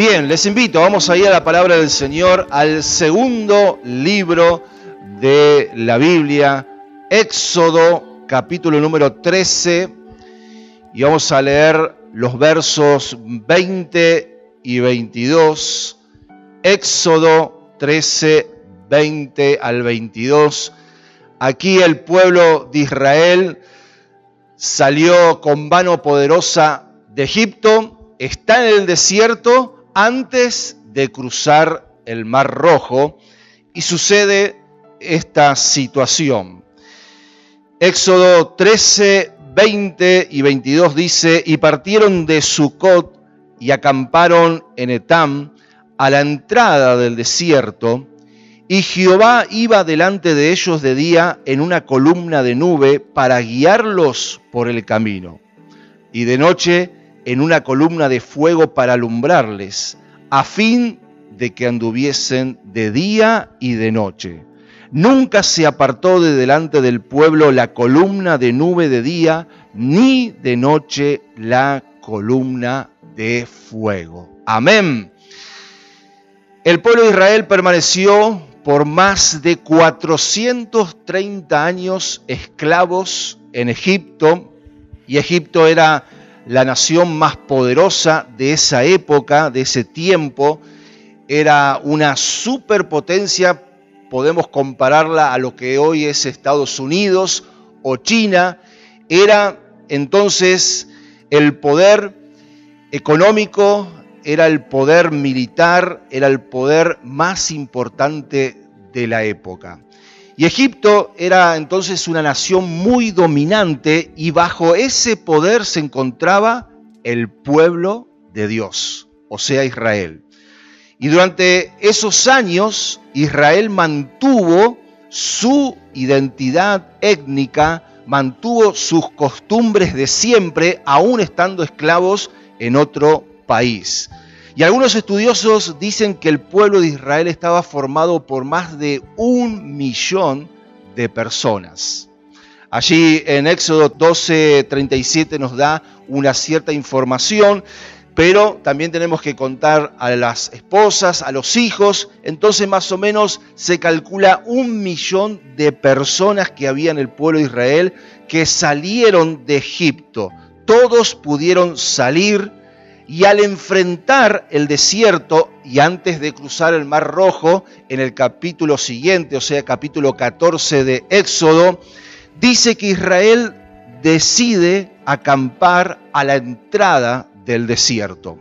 Bien, les invito, vamos a ir a la palabra del Señor, al segundo libro de la Biblia, Éxodo, capítulo número 13, y vamos a leer los versos 20 y 22. Éxodo 13, 20 al 22. Aquí el pueblo de Israel salió con mano poderosa de Egipto, está en el desierto, antes de cruzar el Mar Rojo y sucede esta situación. Éxodo 13, 20 y 22 dice, y partieron de Sucot y acamparon en Etam a la entrada del desierto, y Jehová iba delante de ellos de día en una columna de nube para guiarlos por el camino, y de noche en una columna de fuego para alumbrarles, a fin de que anduviesen de día y de noche. Nunca se apartó de delante del pueblo la columna de nube de día, ni de noche la columna de fuego. Amén. El pueblo de Israel permaneció por más de 430 años esclavos en Egipto, y Egipto era la nación más poderosa de esa época, de ese tiempo. Era una superpotencia, podemos compararla a lo que hoy es Estados Unidos o China. Era entonces el poder económico, era el poder militar, era el poder más importante de la época. Y Egipto era entonces una nación muy dominante y bajo ese poder se encontraba el pueblo de Dios, o sea Israel. Y durante esos años Israel mantuvo su identidad étnica, mantuvo sus costumbres de siempre, aún estando esclavos en otro país. Y algunos estudiosos dicen que el pueblo de Israel estaba formado por más de un millón de personas. Allí en Éxodo 12:37 nos da una cierta información, pero también tenemos que contar a las esposas, a los hijos, entonces más o menos se calcula un millón de personas que había en el pueblo de Israel que salieron de Egipto. Todos pudieron salir y al enfrentar el desierto y antes de cruzar el Mar Rojo, en el capítulo siguiente, o sea, capítulo 14 de Éxodo, dice que Israel decide acampar a la entrada del desierto.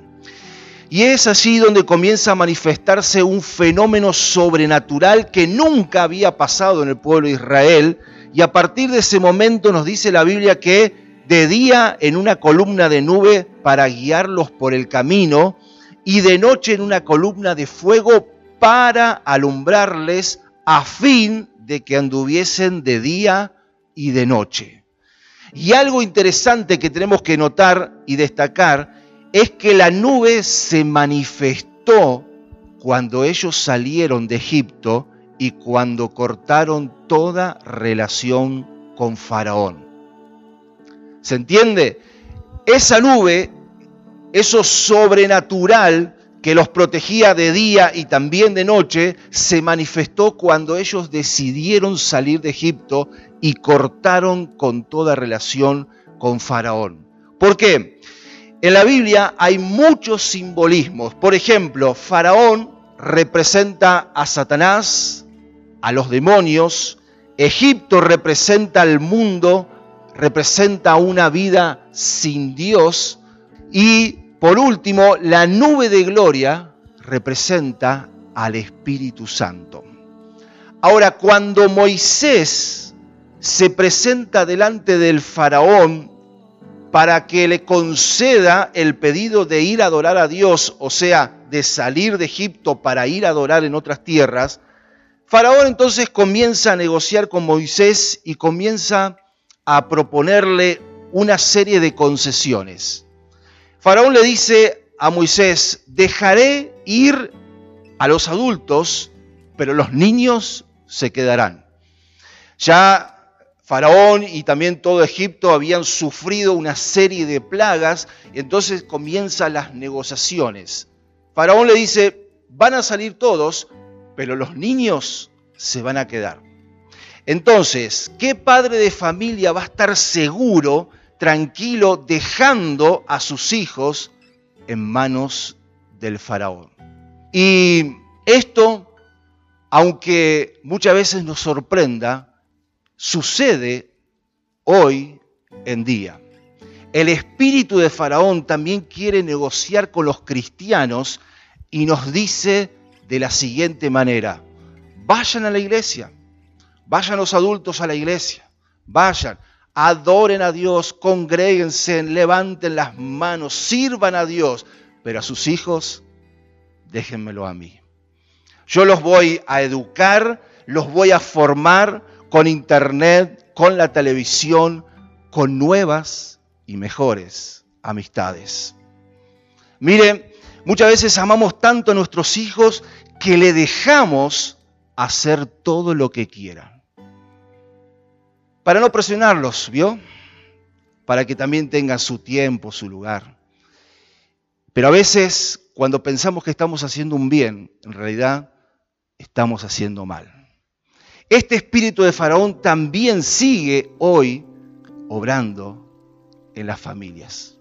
Y es allí donde comienza a manifestarse un fenómeno sobrenatural que nunca había pasado en el pueblo de Israel. Y a partir de ese momento nos dice la Biblia que de día en una columna de nube para guiarlos por el camino, y de noche en una columna de fuego para alumbrarles a fin de que anduviesen de día y de noche. Y algo interesante que tenemos que notar y destacar es que la nube se manifestó cuando ellos salieron de Egipto y cuando cortaron toda relación con Faraón. ¿Se entiende? Esa nube, eso sobrenatural que los protegía de día y también de noche, se manifestó cuando ellos decidieron salir de Egipto y cortaron con toda relación con Faraón. ¿Por qué? En la Biblia hay muchos simbolismos. Por ejemplo, Faraón representa a Satanás, a los demonios, Egipto representa al mundo, representa una vida sin Dios y por último la nube de gloria representa al Espíritu Santo. Ahora, cuando Moisés se presenta delante del faraón para que le conceda el pedido de ir a adorar a Dios, o sea, de salir de Egipto para ir a adorar en otras tierras, Faraón entonces comienza a negociar con Moisés y comienza a proponerle una serie de concesiones. Faraón le dice a Moisés, dejaré ir a los adultos, pero los niños se quedarán. Ya Faraón y también todo Egipto habían sufrido una serie de plagas, y entonces comienzan las negociaciones. Faraón le dice, van a salir todos, pero los niños se van a quedar. Entonces, ¿qué padre de familia va a estar seguro, tranquilo, dejando a sus hijos en manos del faraón? Y esto, aunque muchas veces nos sorprenda, sucede hoy en día. El espíritu de Faraón también quiere negociar con los cristianos y nos dice de la siguiente manera, vayan a la iglesia, vayan los adultos a la iglesia, vayan, adoren a Dios, congréguense, levanten las manos, sirvan a Dios, pero a sus hijos déjenmelo a mí. Yo los voy a educar, los voy a formar con internet, con la televisión, con nuevas y mejores amistades. Mire, muchas veces amamos tanto a nuestros hijos que le dejamos hacer todo lo que quieran. Para no presionarlos, ¿vio? Para que también tengan su tiempo, su lugar. Pero a veces cuando pensamos que estamos haciendo un bien, en realidad estamos haciendo mal. Este espíritu de Faraón también sigue hoy obrando en las familias.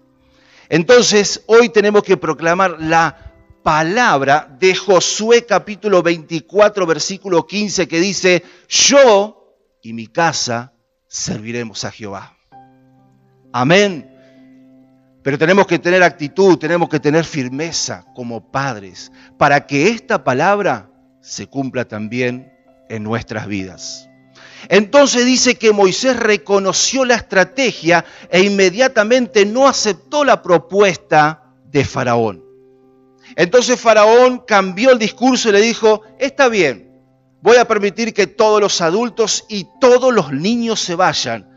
Entonces, hoy tenemos que proclamar la palabra de Josué capítulo 24, versículo 15, que dice, yo y mi casa serviremos a Jehová. Amén. Pero tenemos que tener actitud, tenemos que tener firmeza como padres para que esta palabra se cumpla también en nuestras vidas. Entonces dice que Moisés reconoció la estrategia e inmediatamente no aceptó la propuesta de Faraón. Entonces Faraón cambió el discurso y le dijo, está bien, voy a permitir que todos los adultos y todos los niños se vayan,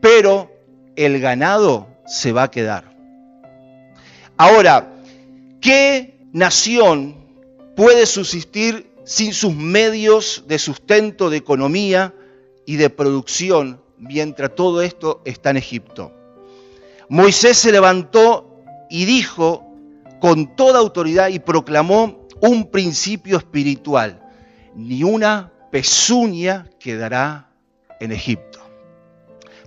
pero el ganado se va a quedar. Ahora, ¿qué nación puede subsistir sin sus medios de sustento, de economía y de producción mientras todo esto está en Egipto? Moisés se levantó y dijo con toda autoridad y proclamó un principio espiritual. Ni una pezuña quedará en Egipto.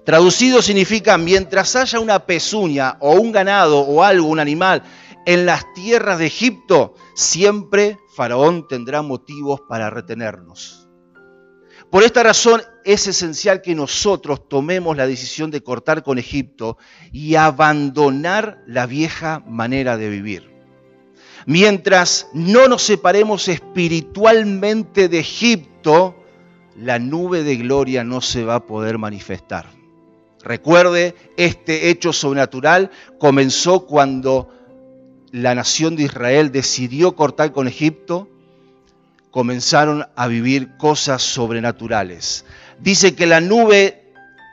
Traducido significa, mientras haya una pezuña o un ganado o algo, un animal, en las tierras de Egipto, siempre Faraón tendrá motivos para retenernos. Por esta razón es esencial que nosotros tomemos la decisión de cortar con Egipto y abandonar la vieja manera de vivir. Mientras no nos separemos espiritualmente de Egipto, la nube de gloria no se va a poder manifestar. Recuerde, este hecho sobrenatural comenzó cuando la nación de Israel decidió cortar con Egipto, comenzaron a vivir cosas sobrenaturales. Dice que la nube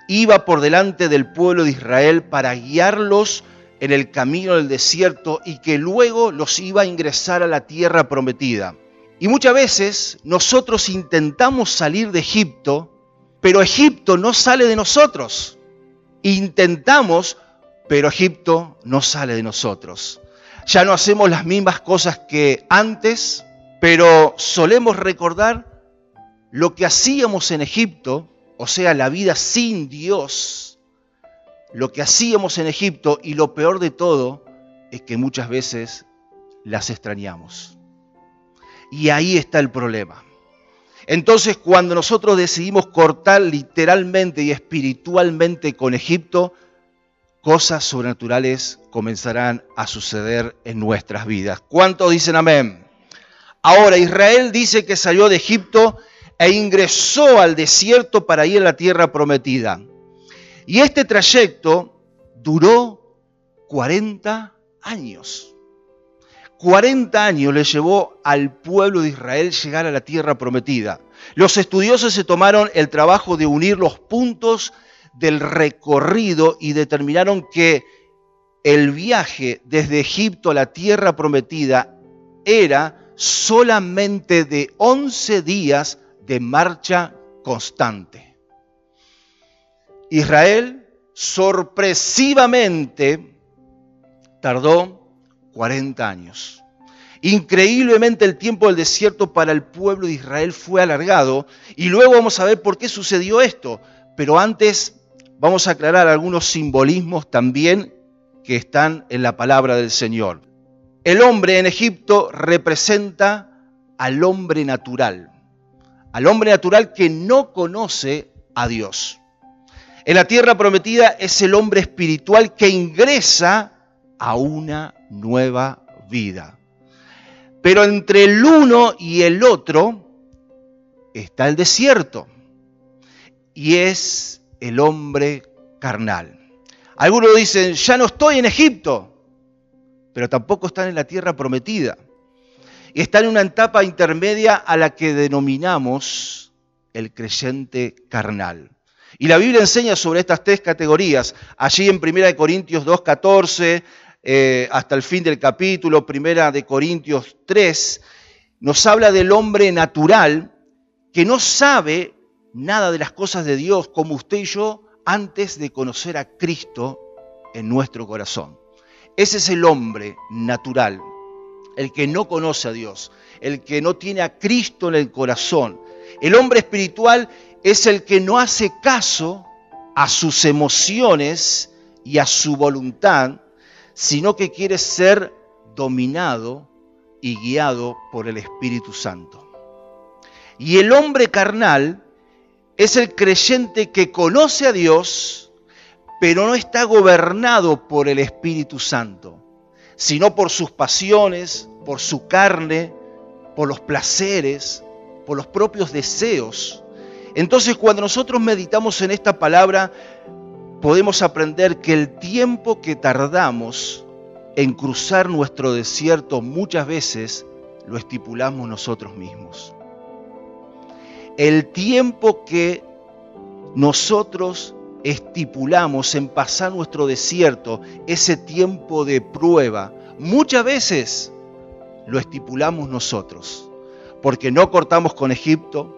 iba por delante del pueblo de Israel para guiarlos en el camino del desierto y que luego los iba a ingresar a la tierra prometida. Y muchas veces nosotros intentamos salir de Egipto, pero Egipto no sale de nosotros. Intentamos, pero Egipto no sale de nosotros. Ya no hacemos las mismas cosas que antes, pero solemos recordar lo que hacíamos en Egipto, o sea, la vida sin Dios, lo que hacíamos en Egipto y lo peor de todo es que muchas veces las extrañamos. Y ahí está el problema. Entonces cuando nosotros decidimos cortar literalmente y espiritualmente con Egipto, cosas sobrenaturales comenzarán a suceder en nuestras vidas. ¿Cuántos dicen amén? Ahora, Israel dice que salió de Egipto e ingresó al desierto para ir a la tierra prometida. Y este trayecto duró 40 años. 40 años le llevó al pueblo de Israel llegar a la tierra prometida. Los estudiosos se tomaron el trabajo de unir los puntos del recorrido y determinaron que el viaje desde Egipto a la tierra prometida era solamente de 11 días de marcha constante. Israel sorpresivamente tardó 40 años. Increíblemente el tiempo del desierto para el pueblo de Israel fue alargado y luego vamos a ver por qué sucedió esto. Pero antes vamos a aclarar algunos simbolismos también que están en la palabra del Señor. El hombre en Egipto representa al hombre natural, al hombre natural que no conoce a Dios. En la tierra prometida es el hombre espiritual que ingresa a una nueva vida. Pero entre el uno y el otro está el desierto. Y es el hombre carnal. Algunos dicen, ya no estoy en Egipto, pero tampoco están en la tierra prometida. Y están en una etapa intermedia a la que denominamos el creyente carnal. Y la Biblia enseña sobre estas tres categorías. Allí en 1 Corintios 2.14 eh, hasta el fin del capítulo, 1 de Corintios 3, nos habla del hombre natural que no sabe nada de las cosas de Dios como usted y yo antes de conocer a Cristo en nuestro corazón. Ese es el hombre natural, el que no conoce a Dios, el que no tiene a Cristo en el corazón. El hombre espiritual es el que no hace caso a sus emociones y a su voluntad, sino que quiere ser dominado y guiado por el Espíritu Santo. Y el hombre carnal es el creyente que conoce a Dios, pero no está gobernado por el Espíritu Santo, sino por sus pasiones, por su carne, por los placeres, por los propios deseos. Entonces cuando nosotros meditamos en esta palabra, podemos aprender que el tiempo que tardamos en cruzar nuestro desierto muchas veces lo estipulamos nosotros mismos. El tiempo que nosotros estipulamos en pasar nuestro desierto, ese tiempo de prueba, muchas veces lo estipulamos nosotros, porque no cortamos con Egipto,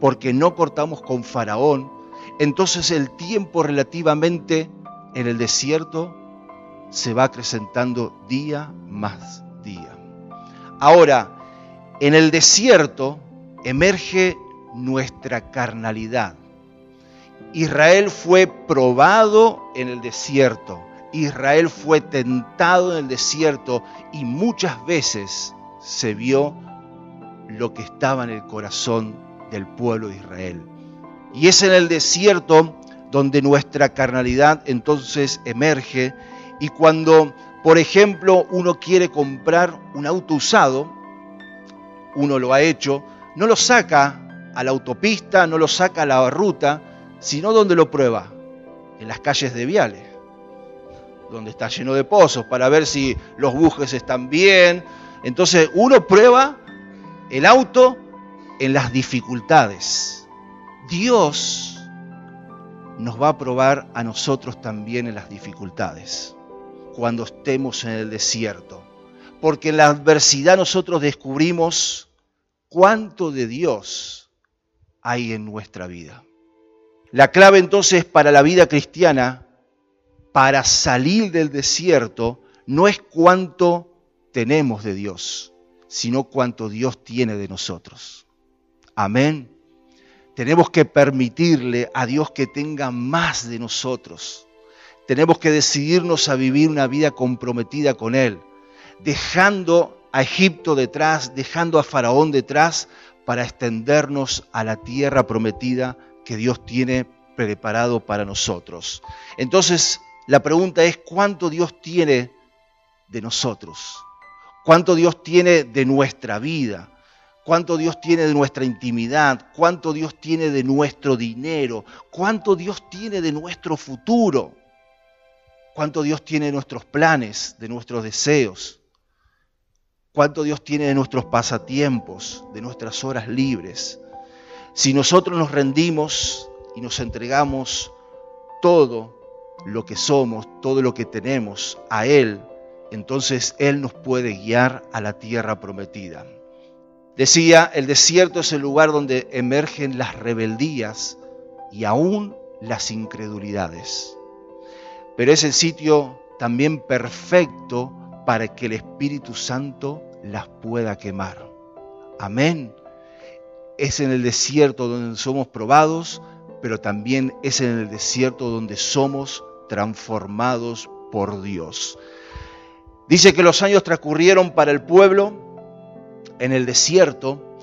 porque no cortamos con Faraón, entonces el tiempo relativamente en el desierto se va acrecentando día más día. Ahora, en el desierto emerge nuestra carnalidad Israel fue probado en el desierto. Israel fue tentado en el desierto y muchas veces se vio lo que estaba en el corazón del pueblo de Israel. Y es en el desierto donde nuestra carnalidad entonces emerge y cuando, por ejemplo, uno quiere comprar un auto usado, uno lo ha hecho, no lo saca a la autopista, no lo saca a la ruta, sino donde lo prueba, en las calles de Viales, donde está lleno de pozos, para ver si los bujes están bien. Entonces uno prueba el auto en las dificultades. Dios nos va a probar a nosotros también en las dificultades, cuando estemos en el desierto. Porque en la adversidad nosotros descubrimos cuánto de Dios hay en nuestra vida. La clave entonces para la vida cristiana, para salir del desierto, no es cuánto tenemos de Dios, sino cuánto Dios tiene de nosotros. Amén. Tenemos que permitirle a Dios que tenga más de nosotros. Tenemos que decidirnos a vivir una vida comprometida con Él, dejando a Egipto detrás, dejando a Faraón detrás, para extendernos a la tierra prometida que Dios tiene preparado para nosotros. Entonces, la pregunta es, ¿cuánto Dios tiene de nosotros? ¿Cuánto Dios tiene de nuestra vida? ¿Cuánto Dios tiene de nuestra intimidad? ¿Cuánto Dios tiene de nuestro dinero? ¿Cuánto Dios tiene de nuestro futuro? ¿Cuánto Dios tiene de nuestros planes, de nuestros deseos? ¿Cuánto Dios tiene de nuestros pasatiempos, de nuestras horas libres? Si nosotros nos rendimos y nos entregamos todo lo que somos, todo lo que tenemos a Él, entonces Él nos puede guiar a la tierra prometida. Decía, el desierto es el lugar donde emergen las rebeldías y aún las incredulidades. Pero es el sitio también perfecto para que el Espíritu Santo las pueda quemar. Amén. Es en el desierto donde somos probados, pero también es en el desierto donde somos transformados por Dios. Dice que los años transcurrieron para el pueblo en el desierto,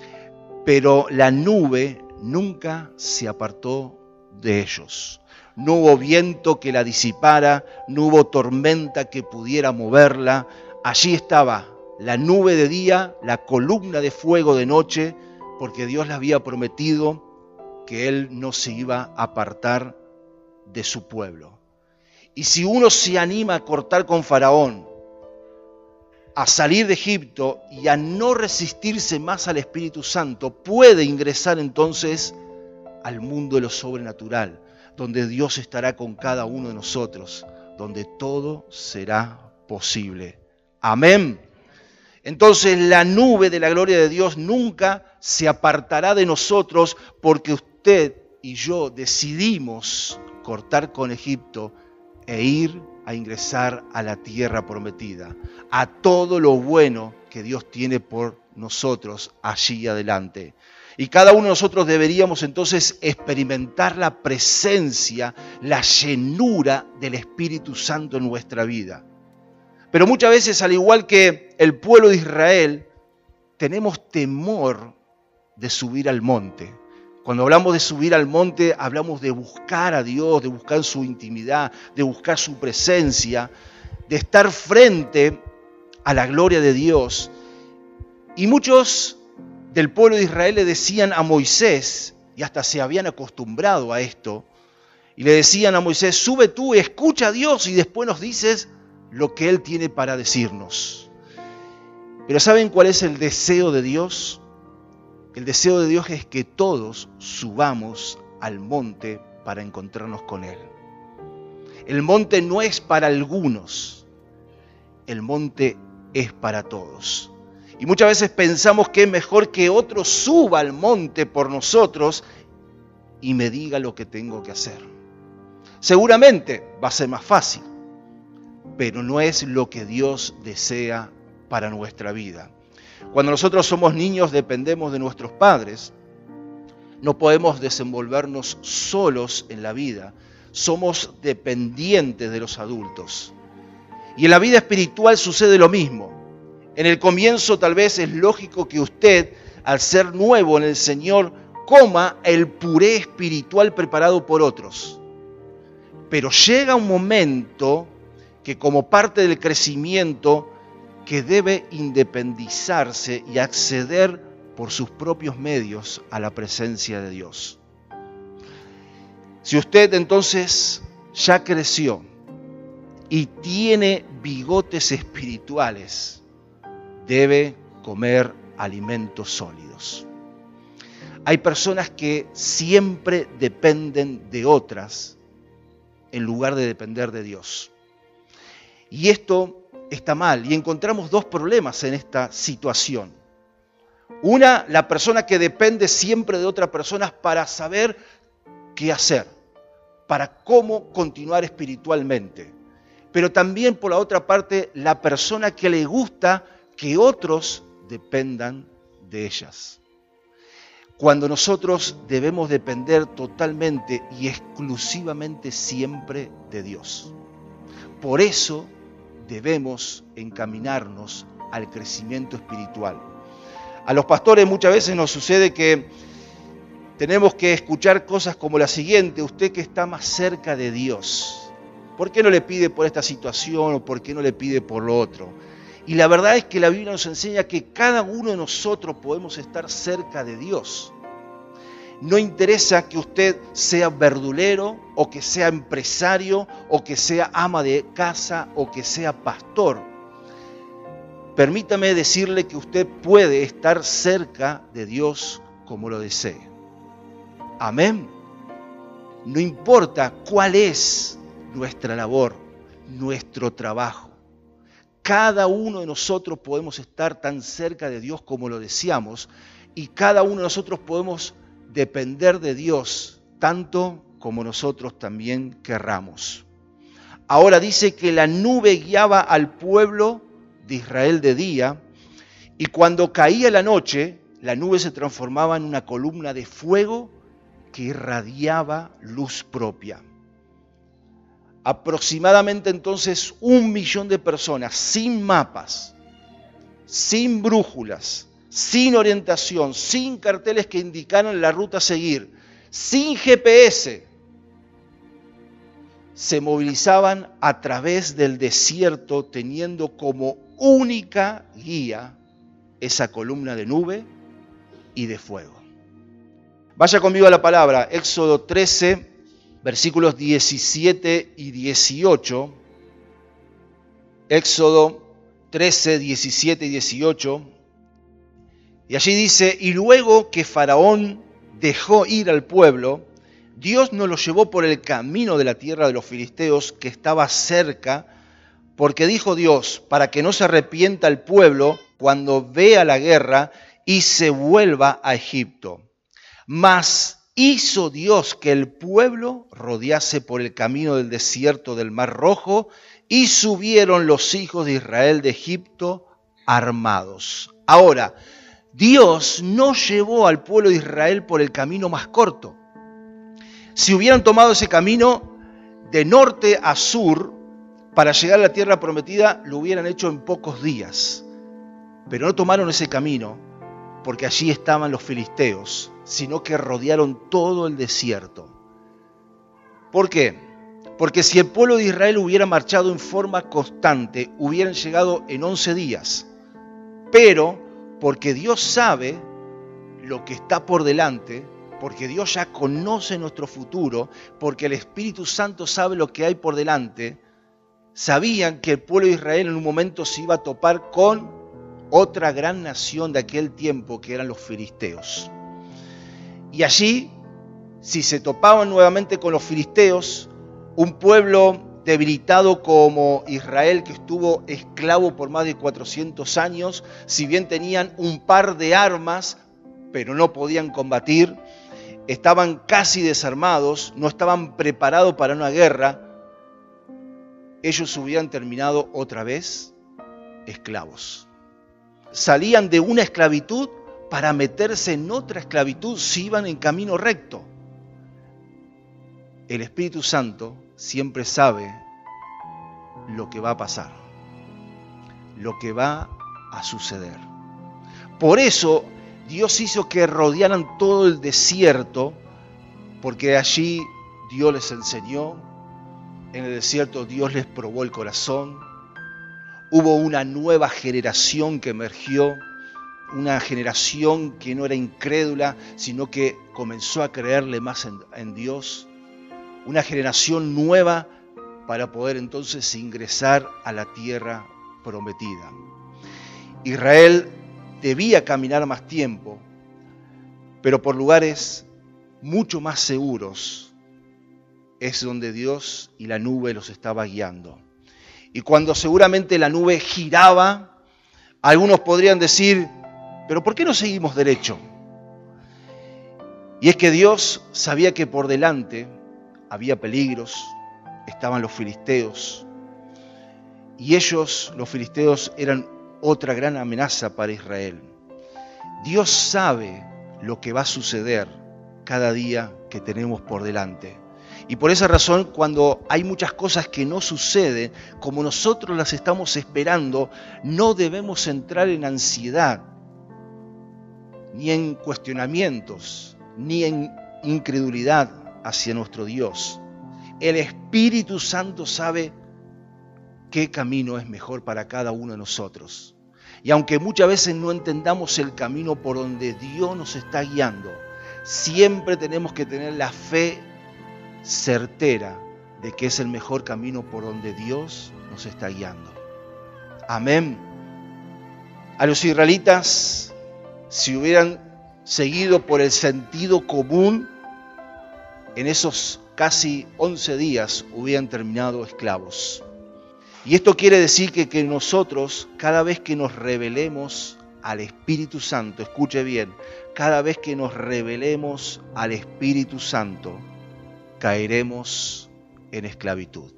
pero la nube nunca se apartó de ellos. No hubo viento que la disipara, no hubo tormenta que pudiera moverla. Allí estaba la nube de día, la columna de fuego de noche, porque Dios le había prometido que Él no se iba a apartar de su pueblo. Y si uno se anima a cortar con Faraón, a salir de Egipto y a no resistirse más al Espíritu Santo, puede ingresar entonces al mundo de lo sobrenatural, donde Dios estará con cada uno de nosotros, donde todo será posible. Amén. Entonces la nube de la gloria de Dios nunca se apartará de nosotros porque usted y yo decidimos cortar con Egipto e ir a ingresar a la tierra prometida, a todo lo bueno que Dios tiene por nosotros allí adelante. Y cada uno de nosotros deberíamos entonces experimentar la presencia, la llenura del Espíritu Santo en nuestra vida. Pero muchas veces, al igual que el pueblo de Israel, tenemos temor de subir al monte. Cuando hablamos de subir al monte, hablamos de buscar a Dios, de buscar su intimidad, de buscar su presencia, de estar frente a la gloria de Dios. Y muchos del pueblo de Israel le decían a Moisés, y hasta se habían acostumbrado a esto, y le decían a Moisés, sube tú, escucha a Dios y después nos dices lo que Él tiene para decirnos. Pero ¿saben cuál es el deseo de Dios? El deseo de Dios es que todos subamos al monte para encontrarnos con Él. El monte no es para algunos, el monte es para todos. Y muchas veces pensamos que es mejor que otro suba al monte por nosotros y me diga lo que tengo que hacer. Seguramente va a ser más fácil, pero no es lo que Dios desea para nuestra vida. Cuando nosotros somos niños dependemos de nuestros padres. No podemos desenvolvernos solos en la vida. Somos dependientes de los adultos. Y en la vida espiritual sucede lo mismo. En el comienzo tal vez es lógico que usted, al ser nuevo en el Señor, coma el puré espiritual preparado por otros. Pero llega un momento que como parte del crecimiento que debe independizarse y acceder por sus propios medios a la presencia de Dios. Si usted entonces ya creció y tiene bigotes espirituales, debe comer alimentos sólidos. Hay personas que siempre dependen de otras en lugar de depender de Dios. Y esto está mal y encontramos dos problemas en esta situación. Una, la persona que depende siempre de otra persona para saber qué hacer, para cómo continuar espiritualmente. Pero también por la otra parte, la persona que le gusta que otros dependan de ellas. Cuando nosotros debemos depender totalmente y exclusivamente siempre de Dios. Por eso debemos encaminarnos al crecimiento espiritual. A los pastores muchas veces nos sucede que tenemos que escuchar cosas como la siguiente, usted que está más cerca de Dios, ¿por qué no le pide por esta situación o por qué no le pide por lo otro? Y la verdad es que la Biblia nos enseña que cada uno de nosotros podemos estar cerca de Dios. No interesa que usted sea verdulero o que sea empresario o que sea ama de casa o que sea pastor. Permítame decirle que usted puede estar cerca de Dios como lo desee. Amén. No importa cuál es nuestra labor, nuestro trabajo. Cada uno de nosotros podemos estar tan cerca de Dios como lo deseamos y cada uno de nosotros podemos depender de Dios tanto como nosotros también querramos. Ahora dice que la nube guiaba al pueblo de Israel de día Y cuando caía la noche, la nube se transformaba en una columna de fuego que irradiaba luz propia. Aproximadamente entonces un millón de personas sin mapas, sin brújulas, sin orientación, sin carteles que indicaran la ruta a seguir, sin GPS, se movilizaban a través del desierto teniendo como única guía esa columna de nube y de fuego. Vaya conmigo a la palabra, Éxodo 13, versículos 17 y 18. Éxodo 13, 17 y 18. Y allí dice, y luego que Faraón dejó ir al pueblo, Dios no lo llevó por el camino de la tierra de los filisteos que estaba cerca, porque dijo Dios, para que no se arrepienta el pueblo cuando vea la guerra y se vuelva a Egipto. Mas hizo Dios que el pueblo rodease por el camino del desierto del Mar Rojo y subieron los hijos de Israel de Egipto armados. Ahora, Dios no llevó al pueblo de Israel por el camino más corto. Si hubieran tomado ese camino de norte a sur para llegar a la tierra prometida, lo hubieran hecho en pocos días. Pero no tomaron ese camino porque allí estaban los filisteos, sino que rodearon todo el desierto. ¿Por qué? Porque si el pueblo de Israel hubiera marchado en forma constante, hubieran llegado en 11 días. Pero porque Dios sabe lo que está por delante, porque Dios ya conoce nuestro futuro, porque el Espíritu Santo sabe lo que hay por delante, sabían que el pueblo de Israel en un momento se iba a topar con otra gran nación de aquel tiempo que eran los filisteos. Y allí, si se topaban nuevamente con los filisteos, un pueblo debilitado como Israel, que estuvo esclavo por más de 400 años, si bien tenían un par de armas, pero no podían combatir, estaban casi desarmados, no estaban preparados para una guerra, ellos hubieran terminado otra vez esclavos. Salían de una esclavitud para meterse en otra esclavitud si iban en camino recto. El Espíritu Santo siempre sabe lo que va a pasar, lo que va a suceder. Por eso Dios hizo que rodearan todo el desierto, porque allí Dios les enseñó, en el desierto Dios les probó el corazón, hubo una nueva generación que emergió, una generación que no era incrédula, sino que comenzó a creerle más en, Dios, una generación nueva para poder entonces ingresar a la tierra prometida. Israel debía caminar más tiempo, pero por lugares mucho más seguros es donde Dios y la nube los estaba guiando. Y cuando seguramente la nube giraba, algunos podrían decir, pero ¿por qué no seguimos derecho? Y es que Dios sabía que por delante había peligros, estaban los filisteos, y ellos, los filisteos, eran otra gran amenaza para Israel. Dios sabe lo que va a suceder cada día que tenemos por delante. Y por esa razón, cuando hay muchas cosas que no suceden como nosotros las estamos esperando, no debemos entrar en ansiedad, ni en cuestionamientos, ni en incredulidad hacia nuestro Dios. El Espíritu Santo sabe qué camino es mejor para cada uno de nosotros. Y aunque muchas veces no entendamos el camino por donde Dios nos está guiando, siempre tenemos que tener la fe certera de que es el mejor camino por donde Dios nos está guiando. Amén. A los israelitas, si hubieran seguido por el sentido común, en esos casi 11 días hubieran terminado esclavos. Y esto quiere decir que, que nosotros, cada vez que nos revelemos al Espíritu Santo, escuche bien, cada vez que nos revelemos al Espíritu Santo, caeremos en esclavitud.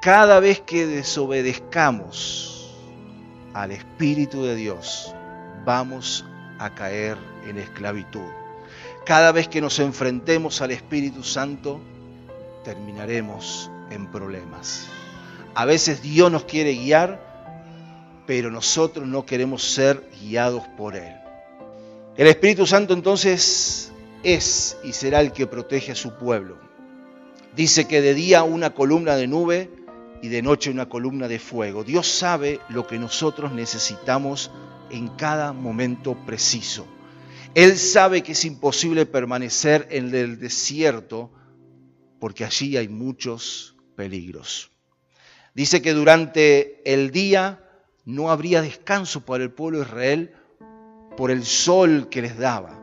Cada vez que desobedezcamos al Espíritu de Dios, vamos a caer en esclavitud. Cada vez que nos enfrentemos al Espíritu Santo, terminaremos en problemas. A veces Dios nos quiere guiar, pero nosotros no queremos ser guiados por Él. El Espíritu Santo entonces es y será el que protege a su pueblo. Dice que de día una columna de nube y de noche una columna de fuego. Dios sabe lo que nosotros necesitamos en cada momento preciso. Él sabe que es imposible permanecer en el desierto porque allí hay muchos peligros. Dice que durante el día no habría descanso para el pueblo de Israel por el sol que les daba,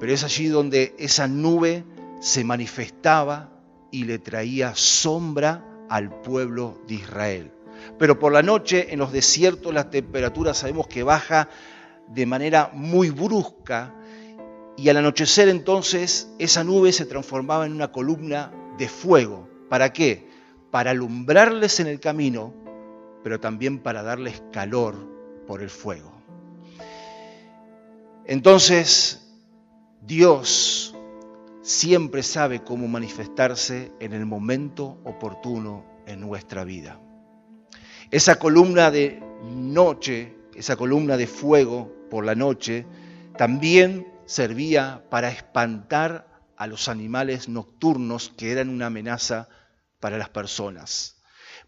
pero es allí donde esa nube se manifestaba y le traía sombra al pueblo de Israel. Pero por la noche en los desiertos la temperatura sabemos que baja de manera muy brusca y al anochecer entonces esa nube se transformaba en una columna de fuego. ¿Para qué? Para alumbrarles en el camino, pero también para darles calor por el fuego. Entonces, Dios siempre sabe cómo manifestarse en el momento oportuno en nuestra vida. Esa columna de noche, esa columna de fuego por la noche, también servía para espantar a los animales nocturnos que eran una amenaza para las personas.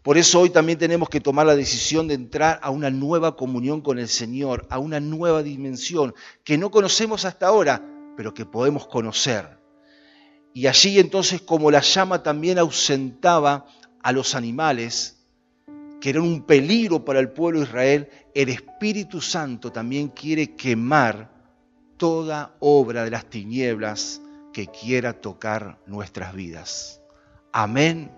Por eso hoy también tenemos que tomar la decisión de entrar a una nueva comunión con el Señor, a una nueva dimensión que no conocemos hasta ahora, pero que podemos conocer. Y allí entonces como la llama también ausentaba a los animales, que eran un peligro para el pueblo de Israel, el Espíritu Santo también quiere quemar toda obra de las tinieblas que quiera tocar nuestras vidas. Amén.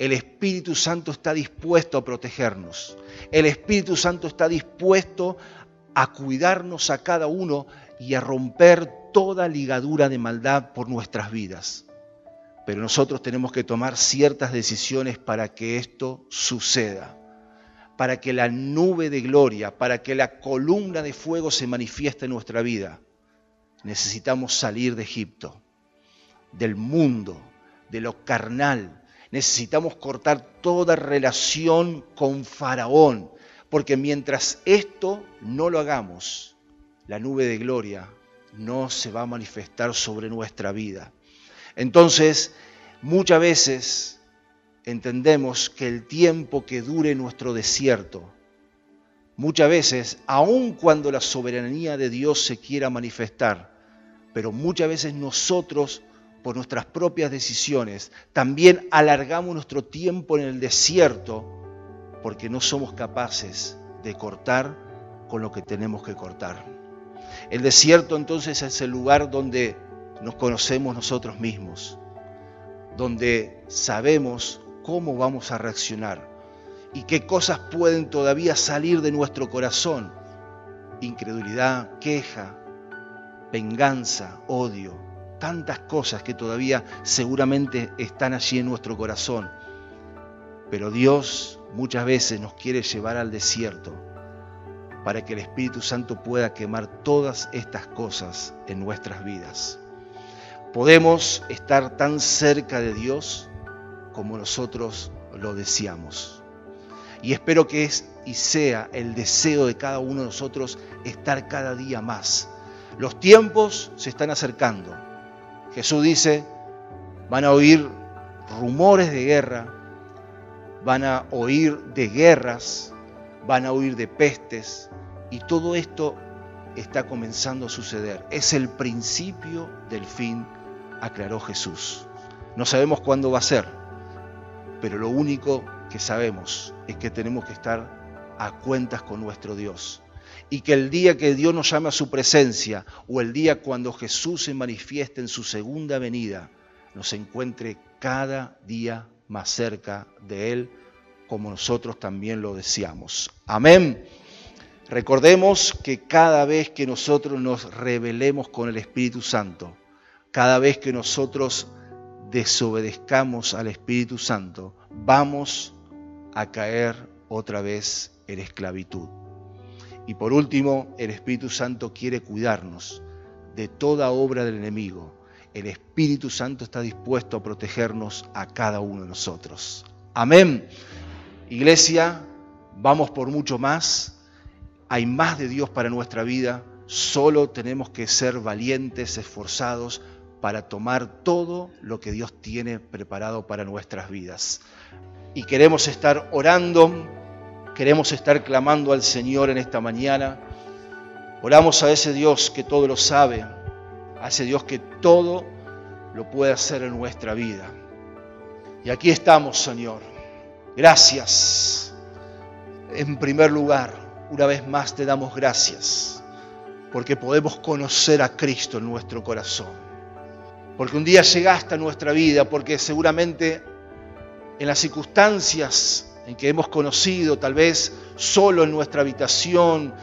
El Espíritu Santo está dispuesto a protegernos. El Espíritu Santo está dispuesto a cuidarnos a cada uno y a romper toda ligadura de maldad por nuestras vidas. Pero nosotros tenemos que tomar ciertas decisiones para que esto suceda, para que la nube de gloria, para que la columna de fuego se manifieste en nuestra vida. Necesitamos salir de Egipto, del mundo, de lo carnal. Necesitamos cortar toda relación con Faraón, porque mientras esto no lo hagamos, la nube de gloria no se va a manifestar sobre nuestra vida. Entonces, muchas veces entendemos que el tiempo que dure nuestro desierto, muchas veces, aun cuando la soberanía de Dios se quiera manifestar, pero muchas veces nosotros, por nuestras propias decisiones, también alargamos nuestro tiempo en el desierto porque no somos capaces de cortar con lo que tenemos que cortar. El desierto entonces es el lugar donde nos conocemos nosotros mismos, donde sabemos cómo vamos a reaccionar y qué cosas pueden todavía salir de nuestro corazón. Incredulidad, queja, venganza, odio, tantas cosas que todavía seguramente están allí en nuestro corazón. Pero Dios muchas veces nos quiere llevar al desierto para que el Espíritu Santo pueda quemar todas estas cosas en nuestras vidas. Podemos estar tan cerca de Dios como nosotros lo deseamos. Y espero que es y sea el deseo de cada uno de nosotros estar cada día más. Los tiempos se están acercando. Jesús dice, van a oír rumores de guerra, van a oír de guerras, van a oír de pestes, y todo esto está comenzando a suceder. Es el principio del fin, aclaró Jesús. No sabemos cuándo va a ser, pero lo único que sabemos es que tenemos que estar a cuentas con nuestro Dios. Y que el día que Dios nos llame a su presencia o el día cuando Jesús se manifieste en su segunda venida, nos encuentre cada día más cerca de Él como nosotros también lo deseamos. Amén. Recordemos que cada vez que nosotros nos rebelemos con el Espíritu Santo, cada vez que nosotros desobedezcamos al Espíritu Santo, vamos a caer otra vez en esclavitud. Y por último, el Espíritu Santo quiere cuidarnos de toda obra del enemigo. El Espíritu Santo está dispuesto a protegernos a cada uno de nosotros. Amén. Iglesia, vamos por mucho más. Hay más de Dios para nuestra vida. Solo tenemos que ser valientes, esforzados para tomar todo lo que Dios tiene preparado para nuestras vidas. Y queremos estar orando, queremos estar clamando al Señor en esta mañana. Oramos a ese Dios que todo lo sabe, a ese Dios que todo lo puede hacer en nuestra vida. Y aquí estamos, Señor. Gracias. En primer lugar, una vez más te damos gracias porque podemos conocer a Cristo en nuestro corazón. Porque un día llegaste a nuestra vida, porque seguramente en las circunstancias en que hemos conocido, tal vez solo en nuestra habitación,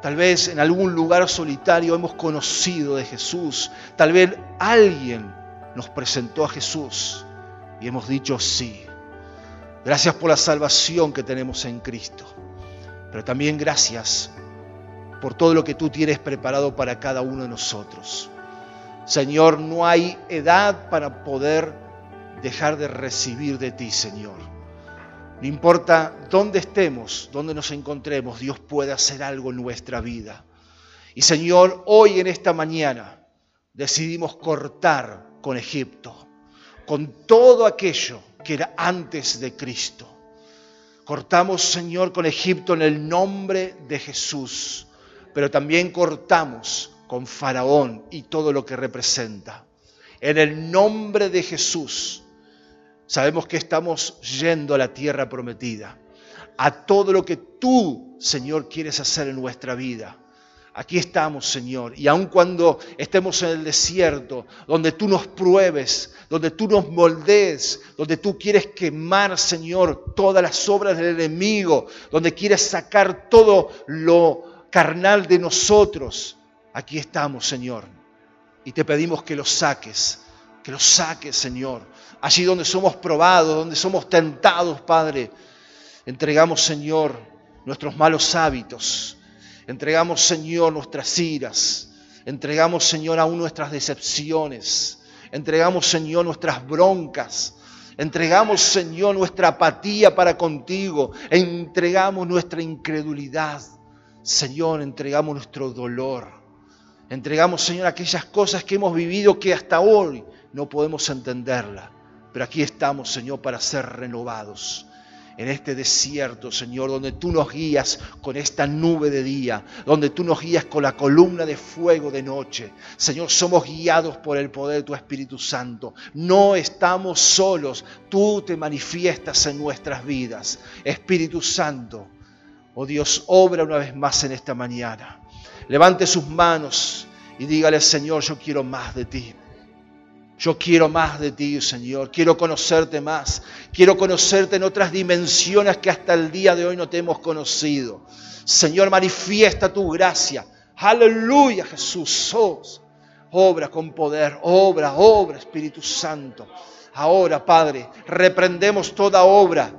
tal vez en algún lugar solitario hemos conocido de Jesús, tal vez alguien nos presentó a Jesús y hemos dicho sí. Gracias por la salvación que tenemos en Cristo, pero también gracias por todo lo que tú tienes preparado para cada uno de nosotros. Señor, no hay edad para poder dejar de recibir de ti, Señor. No importa dónde estemos, dónde nos encontremos, Dios puede hacer algo en nuestra vida. Y Señor, hoy en esta mañana decidimos cortar con Egipto, con todo aquello que era antes de Cristo. Cortamos, Señor, con Egipto en el nombre de Jesús pero también cortamos con Faraón y todo lo que representa. En el nombre de Jesús, sabemos que estamos yendo a la tierra prometida, a todo lo que tú, Señor, quieres hacer en nuestra vida. Aquí estamos, Señor, y aun cuando estemos en el desierto, donde tú nos pruebes, donde tú nos moldees, donde tú quieres quemar, Señor, todas las obras del enemigo, donde quieres sacar todo lo carnal de nosotros, aquí estamos, Señor. Y te pedimos que los saques, que los saques, Señor. Allí donde somos probados, donde somos tentados, Padre, entregamos, Señor, nuestros malos hábitos. Entregamos, Señor, nuestras iras. Entregamos, Señor, aún nuestras decepciones. Entregamos, Señor, nuestras broncas. Entregamos, Señor, nuestra apatía para contigo. Entregamos nuestra incredulidad. Señor, entregamos nuestro dolor. Entregamos, Señor, aquellas cosas que hemos vivido que hasta hoy no podemos entenderla. Pero aquí estamos, Señor, para ser renovados. En este desierto, Señor, donde tú nos guías con esta nube de día, donde tú nos guías con la columna de fuego de noche. Señor, somos guiados por el poder de tu Espíritu Santo. No estamos solos, tú te manifiestas en nuestras vidas. Espíritu Santo, Oh Dios, obra una vez más en esta mañana. Levante sus manos y dígale, Señor, yo quiero más de ti. Yo quiero más de ti, Señor. Quiero conocerte más. Quiero conocerte en otras dimensiones que hasta el día de hoy no te hemos conocido. Señor, manifiesta tu gracia. Aleluya, Jesús. obra con poder. Obra, obra, Espíritu Santo. Ahora, Padre, reprendemos toda obra,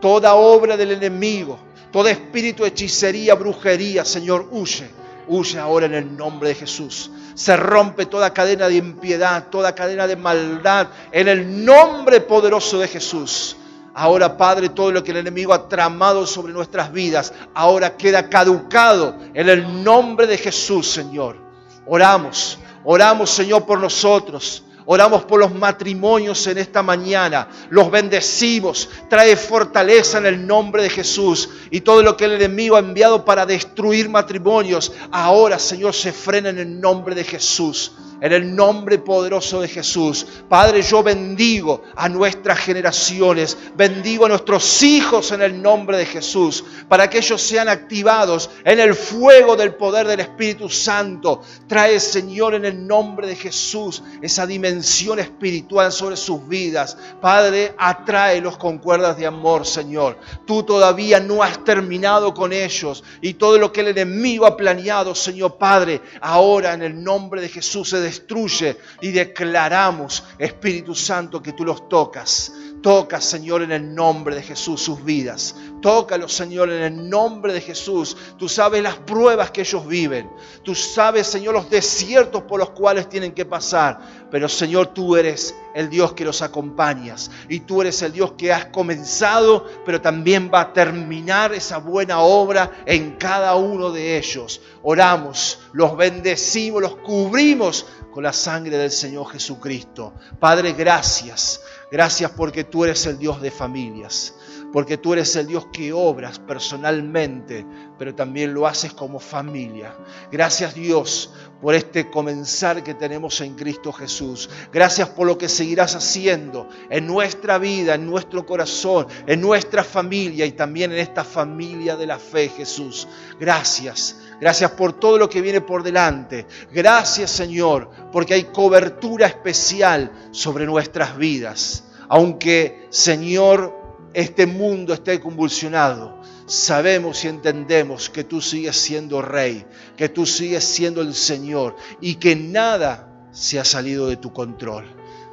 toda obra del enemigo Todo espíritu de hechicería, brujería, Señor, huye. Huye ahora en el nombre de Jesús. Se rompe toda cadena de impiedad, toda cadena de maldad, en el nombre poderoso de Jesús. Ahora, Padre, todo lo que el enemigo ha tramado sobre nuestras vidas, ahora queda caducado en el nombre de Jesús, Señor. Oramos, oramos, Señor, por nosotros. Oramos por los matrimonios en esta mañana. Los bendecimos. Trae fortaleza en el nombre de Jesús. Y todo lo que el enemigo ha enviado para destruir matrimonios, ahora, Señor, se frena en el nombre de Jesús en el nombre poderoso de Jesús. Padre, yo bendigo a nuestras generaciones, bendigo a nuestros hijos en el nombre de Jesús, para que ellos sean activados en el fuego del poder del Espíritu Santo. Trae, Señor, en el nombre de Jesús, esa dimensión espiritual sobre sus vidas. Padre, atráelos con cuerdas de amor, Señor. Tú todavía no has terminado con ellos y todo lo que el enemigo ha planeado, Señor Padre, ahora en el nombre de Jesús se destruye y declaramos, Espíritu Santo, que tú los tocas. Toca, Señor, en el nombre de Jesús sus vidas. Tócalos, Señor, en el nombre de Jesús. Tú sabes las pruebas que ellos viven. Tú sabes, Señor, los desiertos por los cuales tienen que pasar. Pero, Señor, tú eres el Dios que los acompañas. Y tú eres el Dios que has comenzado, pero también va a terminar esa buena obra en cada uno de ellos. Oramos, los bendecimos, los cubrimos con la sangre del Señor Jesucristo. Padre, gracias. Gracias porque tú eres el Dios de familias porque tú eres el Dios que obras personalmente, pero también lo haces como familia. Gracias Dios por este comenzar que tenemos en Cristo Jesús. Gracias por lo que seguirás haciendo en nuestra vida, en nuestro corazón, en nuestra familia y también en esta familia de la fe, Jesús. Gracias. Gracias por todo lo que viene por delante. Gracias Señor, porque hay cobertura especial sobre nuestras vidas. Aunque Señor este mundo esté convulsionado, sabemos y entendemos que tú sigues siendo rey, que tú sigues siendo el Señor y que nada se ha salido de tu control.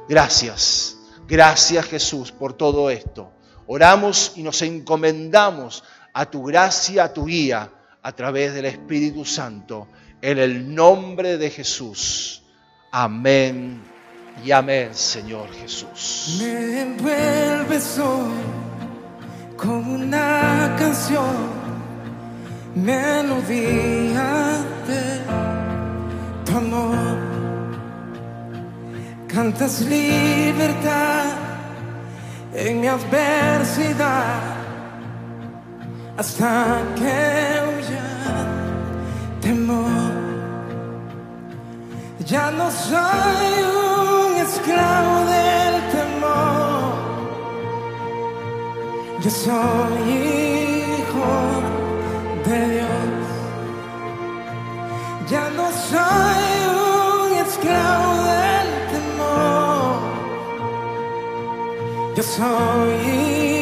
Gracias, gracias Jesús por todo esto. Oramos y nos encomendamos a tu gracia, a tu guía, a través del Espíritu Santo, en el nombre de Jesús. Amén y amén, Señor Jesús. Me envuelves hoy con una canción, melodía de tu amor. Cantas libertad en mi adversidad hasta que huya temor. Ya no soy un esclavo del temor yo soy hijo de Dios. Ya no soy un esclavo del temor. Yo soy